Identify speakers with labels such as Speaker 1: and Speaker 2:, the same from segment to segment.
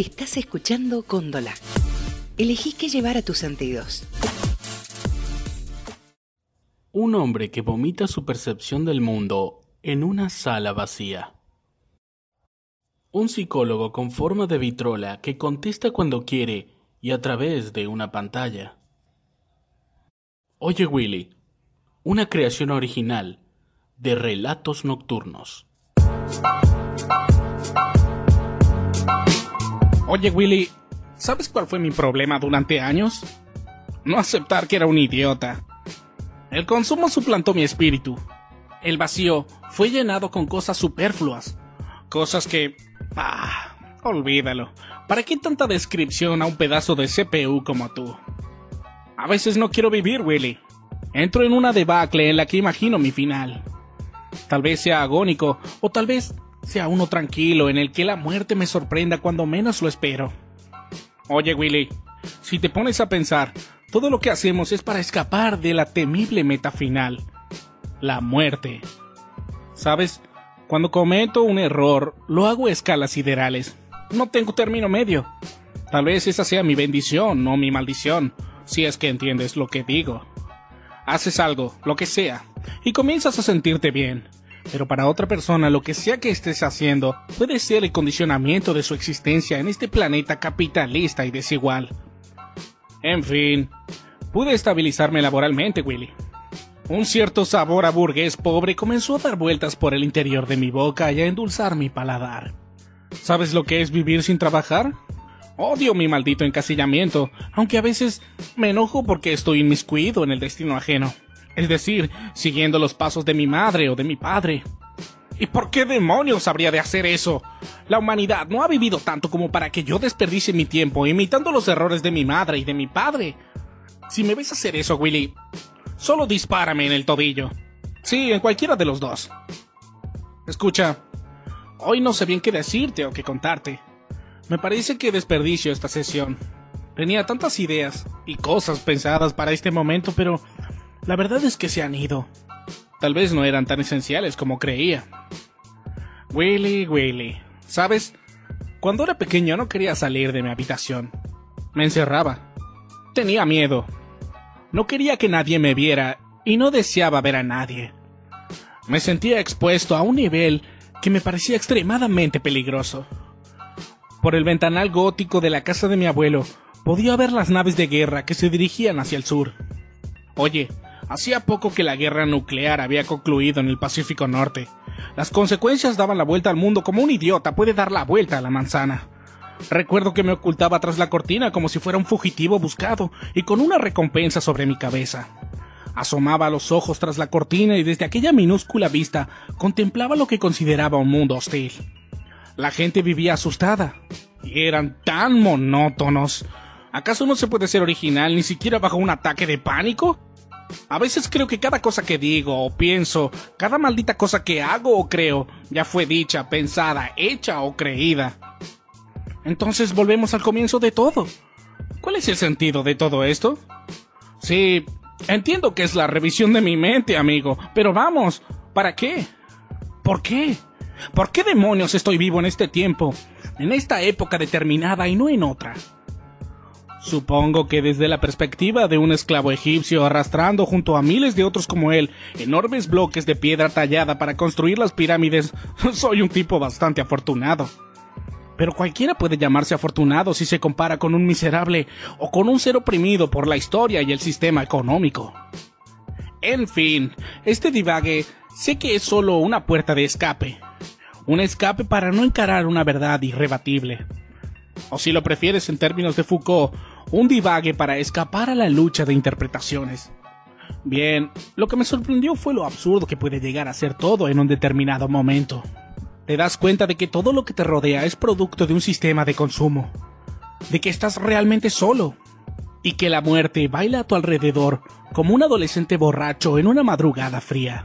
Speaker 1: Estás escuchando Cóndola. Elegí qué llevar a tus sentidos.
Speaker 2: Un hombre que vomita su percepción del mundo en una sala vacía. Un psicólogo con forma de vitrola que contesta cuando quiere y a través de una pantalla. Oye Willy, una creación original de relatos nocturnos.
Speaker 3: Oye Willy, ¿sabes cuál fue mi problema durante años? No aceptar que era un idiota. El consumo suplantó mi espíritu. El vacío fue llenado con cosas superfluas. Cosas que... Ah, olvídalo. ¿Para qué tanta descripción a un pedazo de CPU como tú? A veces no quiero vivir, Willy. Entro en una debacle en la que imagino mi final. Tal vez sea agónico, o tal vez sea uno tranquilo en el que la muerte me sorprenda cuando menos lo espero. Oye, Willy, si te pones a pensar, todo lo que hacemos es para escapar de la temible meta final, la muerte. ¿Sabes? Cuando cometo un error, lo hago a escalas siderales. No tengo término medio. Tal vez esa sea mi bendición, no mi maldición, si es que entiendes lo que digo. Haces algo, lo que sea, y comienzas a sentirte bien. Pero para otra persona lo que sea que estés haciendo puede ser el condicionamiento de su existencia en este planeta capitalista y desigual. En fin, pude estabilizarme laboralmente, Willy. Un cierto sabor a burgués pobre comenzó a dar vueltas por el interior de mi boca y a endulzar mi paladar. ¿Sabes lo que es vivir sin trabajar? Odio mi maldito encasillamiento, aunque a veces me enojo porque estoy inmiscuido en el destino ajeno. Es decir, siguiendo los pasos de mi madre o de mi padre. ¿Y por qué demonios habría de hacer eso? La humanidad no ha vivido tanto como para que yo desperdicie mi tiempo imitando los errores de mi madre y de mi padre. Si me ves hacer eso, Willy, solo dispárame en el tobillo. Sí, en cualquiera de los dos. Escucha, hoy no sé bien qué decirte o qué contarte. Me parece que desperdicio esta sesión. Tenía tantas ideas y cosas pensadas para este momento, pero la verdad es que se han ido. Tal vez no eran tan esenciales como creía. Willy, Willy, ¿sabes? Cuando era pequeño no quería salir de mi habitación. Me encerraba. Tenía miedo. No quería que nadie me viera y no deseaba ver a nadie. Me sentía expuesto a un nivel que me parecía extremadamente peligroso. Por el ventanal gótico de la casa de mi abuelo podía ver las naves de guerra que se dirigían hacia el sur. Oye, Hacía poco que la guerra nuclear había concluido en el Pacífico Norte. Las consecuencias daban la vuelta al mundo como un idiota puede dar la vuelta a la manzana. Recuerdo que me ocultaba tras la cortina como si fuera un fugitivo buscado y con una recompensa sobre mi cabeza. Asomaba los ojos tras la cortina y desde aquella minúscula vista contemplaba lo que consideraba un mundo hostil. La gente vivía asustada y eran tan monótonos. ¿Acaso no se puede ser original ni siquiera bajo un ataque de pánico? A veces creo que cada cosa que digo o pienso, cada maldita cosa que hago o creo, ya fue dicha, pensada, hecha o creída. Entonces volvemos al comienzo de todo. ¿Cuál es el sentido de todo esto? Sí, entiendo que es la revisión de mi mente, amigo, pero vamos, ¿para qué? ¿Por qué? ¿Por qué demonios estoy vivo en este tiempo, en esta época determinada y no en otra? Supongo que desde la perspectiva de un esclavo egipcio arrastrando junto a miles de otros como él enormes bloques de piedra tallada para construir las pirámides, soy un tipo bastante afortunado. Pero cualquiera puede llamarse afortunado si se compara con un miserable o con un ser oprimido por la historia y el sistema económico. En fin, este divague sé que es solo una puerta de escape. Un escape para no encarar una verdad irrebatible. O si lo prefieres en términos de Foucault, un divague para escapar a la lucha de interpretaciones. Bien, lo que me sorprendió fue lo absurdo que puede llegar a ser todo en un determinado momento. Te das cuenta de que todo lo que te rodea es producto de un sistema de consumo, de que estás realmente solo, y que la muerte baila a tu alrededor como un adolescente borracho en una madrugada fría.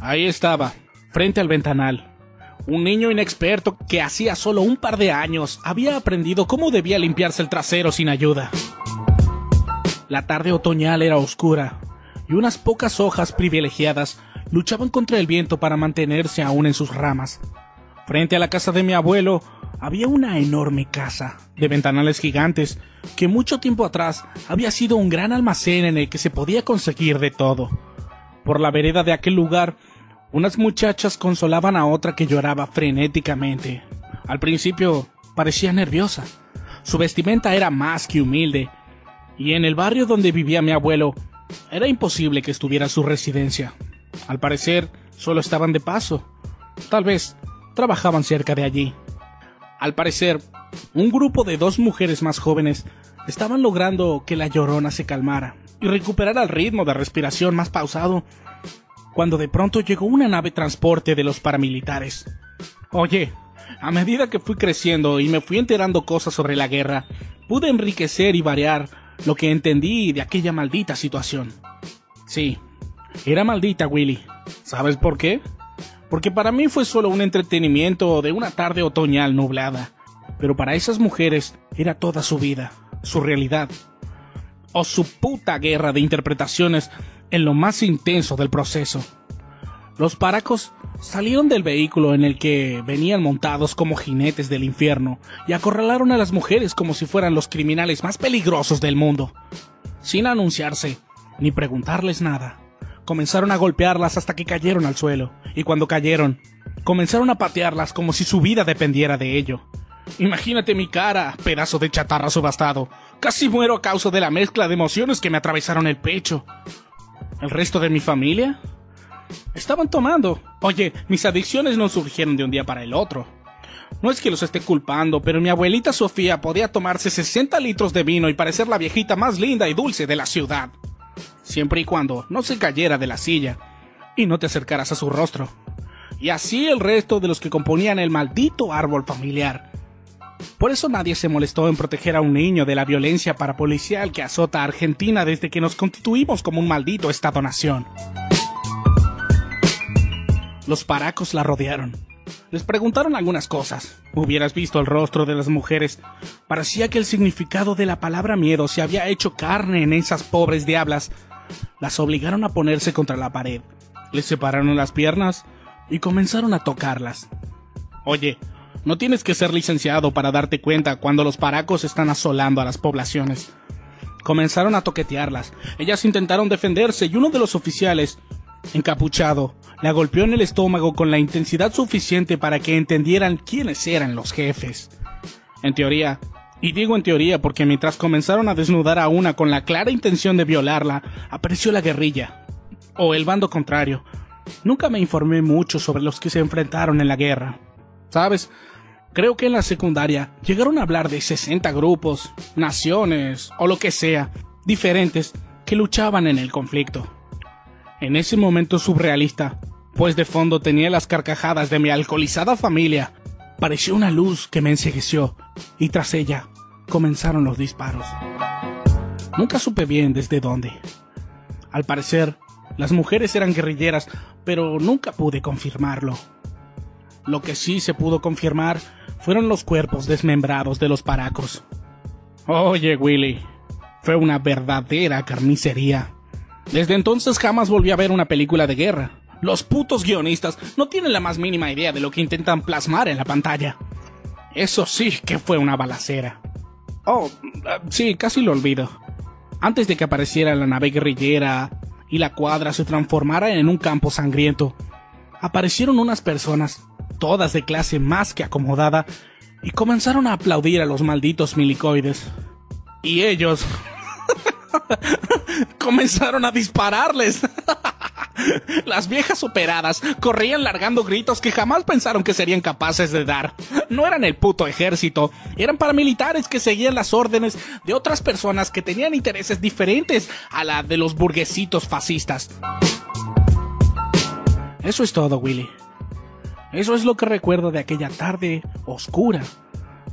Speaker 3: Ahí estaba, frente al ventanal, un niño inexperto que hacía solo un par de años había aprendido cómo debía limpiarse el trasero sin ayuda. La tarde otoñal era oscura, y unas pocas hojas privilegiadas luchaban contra el viento para mantenerse aún en sus ramas. Frente a la casa de mi abuelo había una enorme casa de ventanales gigantes que mucho tiempo atrás había sido un gran almacén en el que se podía conseguir de todo. Por la vereda de aquel lugar, unas muchachas consolaban a otra que lloraba frenéticamente. Al principio parecía nerviosa. Su vestimenta era más que humilde, y en el barrio donde vivía mi abuelo era imposible que estuviera su residencia. Al parecer, solo estaban de paso. Tal vez trabajaban cerca de allí. Al parecer, un grupo de dos mujeres más jóvenes estaban logrando que la llorona se calmara y recuperara el ritmo de respiración más pausado, cuando de pronto llegó una nave transporte de los paramilitares. Oye, a medida que fui creciendo y me fui enterando cosas sobre la guerra, pude enriquecer y variar lo que entendí de aquella maldita situación. Sí, era maldita, Willy. ¿Sabes por qué? porque para mí fue solo un entretenimiento de una tarde otoñal nublada, pero para esas mujeres era toda su vida, su realidad, o su puta guerra de interpretaciones en lo más intenso del proceso. Los paracos salieron del vehículo en el que venían montados como jinetes del infierno y acorralaron a las mujeres como si fueran los criminales más peligrosos del mundo, sin anunciarse ni preguntarles nada comenzaron a golpearlas hasta que cayeron al suelo, y cuando cayeron, comenzaron a patearlas como si su vida dependiera de ello. Imagínate mi cara, pedazo de chatarra subastado. Casi muero a causa de la mezcla de emociones que me atravesaron el pecho. ¿El resto de mi familia? Estaban tomando. Oye, mis adicciones no surgieron de un día para el otro. No es que los esté culpando, pero mi abuelita Sofía podía tomarse 60 litros de vino y parecer la viejita más linda y dulce de la ciudad siempre y cuando no se cayera de la silla y no te acercaras a su rostro. Y así el resto de los que componían el maldito árbol familiar. Por eso nadie se molestó en proteger a un niño de la violencia parapolicial que azota a Argentina desde que nos constituimos como un maldito Estado-nación. Los paracos la rodearon. Les preguntaron algunas cosas. Hubieras visto el rostro de las mujeres. Parecía que el significado de la palabra miedo se había hecho carne en esas pobres diablas las obligaron a ponerse contra la pared, les separaron las piernas y comenzaron a tocarlas. Oye, no tienes que ser licenciado para darte cuenta cuando los paracos están asolando a las poblaciones. Comenzaron a toquetearlas. Ellas intentaron defenderse y uno de los oficiales, encapuchado, la golpeó en el estómago con la intensidad suficiente para que entendieran quiénes eran los jefes. En teoría, y digo en teoría porque mientras comenzaron a desnudar a una con la clara intención de violarla, apareció la guerrilla. O el bando contrario. Nunca me informé mucho sobre los que se enfrentaron en la guerra. ¿Sabes? Creo que en la secundaria llegaron a hablar de 60 grupos, naciones o lo que sea, diferentes, que luchaban en el conflicto. En ese momento surrealista, pues de fondo tenía las carcajadas de mi alcoholizada familia, pareció una luz que me ensegueció y tras ella comenzaron los disparos. Nunca supe bien desde dónde. Al parecer, las mujeres eran guerrilleras, pero nunca pude confirmarlo. Lo que sí se pudo confirmar fueron los cuerpos desmembrados de los paracos. Oye, Willy, fue una verdadera carnicería. Desde entonces jamás volví a ver una película de guerra. Los putos guionistas no tienen la más mínima idea de lo que intentan plasmar en la pantalla. Eso sí que fue una balacera. Oh, sí, casi lo olvido. Antes de que apareciera la nave guerrillera y la cuadra se transformara en un campo sangriento, aparecieron unas personas, todas de clase más que acomodada, y comenzaron a aplaudir a los malditos milicoides. Y ellos comenzaron a dispararles. Las viejas operadas corrían largando gritos que jamás pensaron que serían capaces de dar. No eran el puto ejército, eran paramilitares que seguían las órdenes de otras personas que tenían intereses diferentes a la de los burguesitos fascistas. Eso es todo, Willy. Eso es lo que recuerdo de aquella tarde oscura,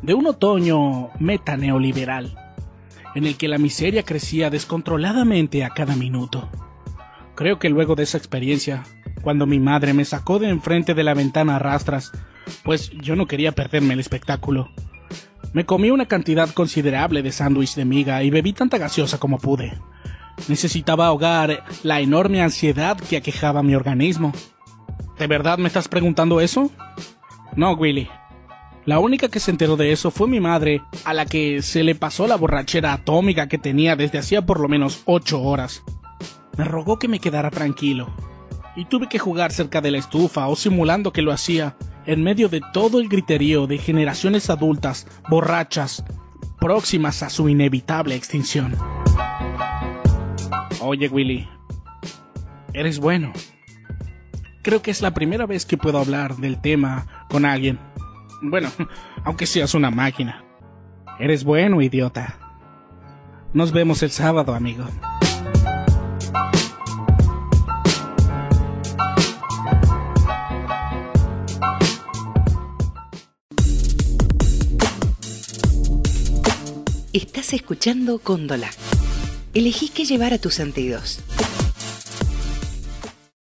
Speaker 3: de un otoño meta neoliberal, en el que la miseria crecía descontroladamente a cada minuto. Creo que luego de esa experiencia, cuando mi madre me sacó de enfrente de la ventana a rastras, pues yo no quería perderme el espectáculo. Me comí una cantidad considerable de sándwich de miga y bebí tanta gaseosa como pude. Necesitaba ahogar la enorme ansiedad que aquejaba mi organismo. ¿De verdad me estás preguntando eso? No, Willy. La única que se enteró de eso fue mi madre, a la que se le pasó la borrachera atómica que tenía desde hacía por lo menos ocho horas. Me rogó que me quedara tranquilo, y tuve que jugar cerca de la estufa o simulando que lo hacía, en medio de todo el griterío de generaciones adultas, borrachas, próximas a su inevitable extinción. Oye, Willy, eres bueno. Creo que es la primera vez que puedo hablar del tema con alguien. Bueno, aunque seas una máquina. Eres bueno, idiota. Nos vemos el sábado, amigo.
Speaker 1: Estás escuchando Cóndola. Elegí qué llevar a tus sentidos.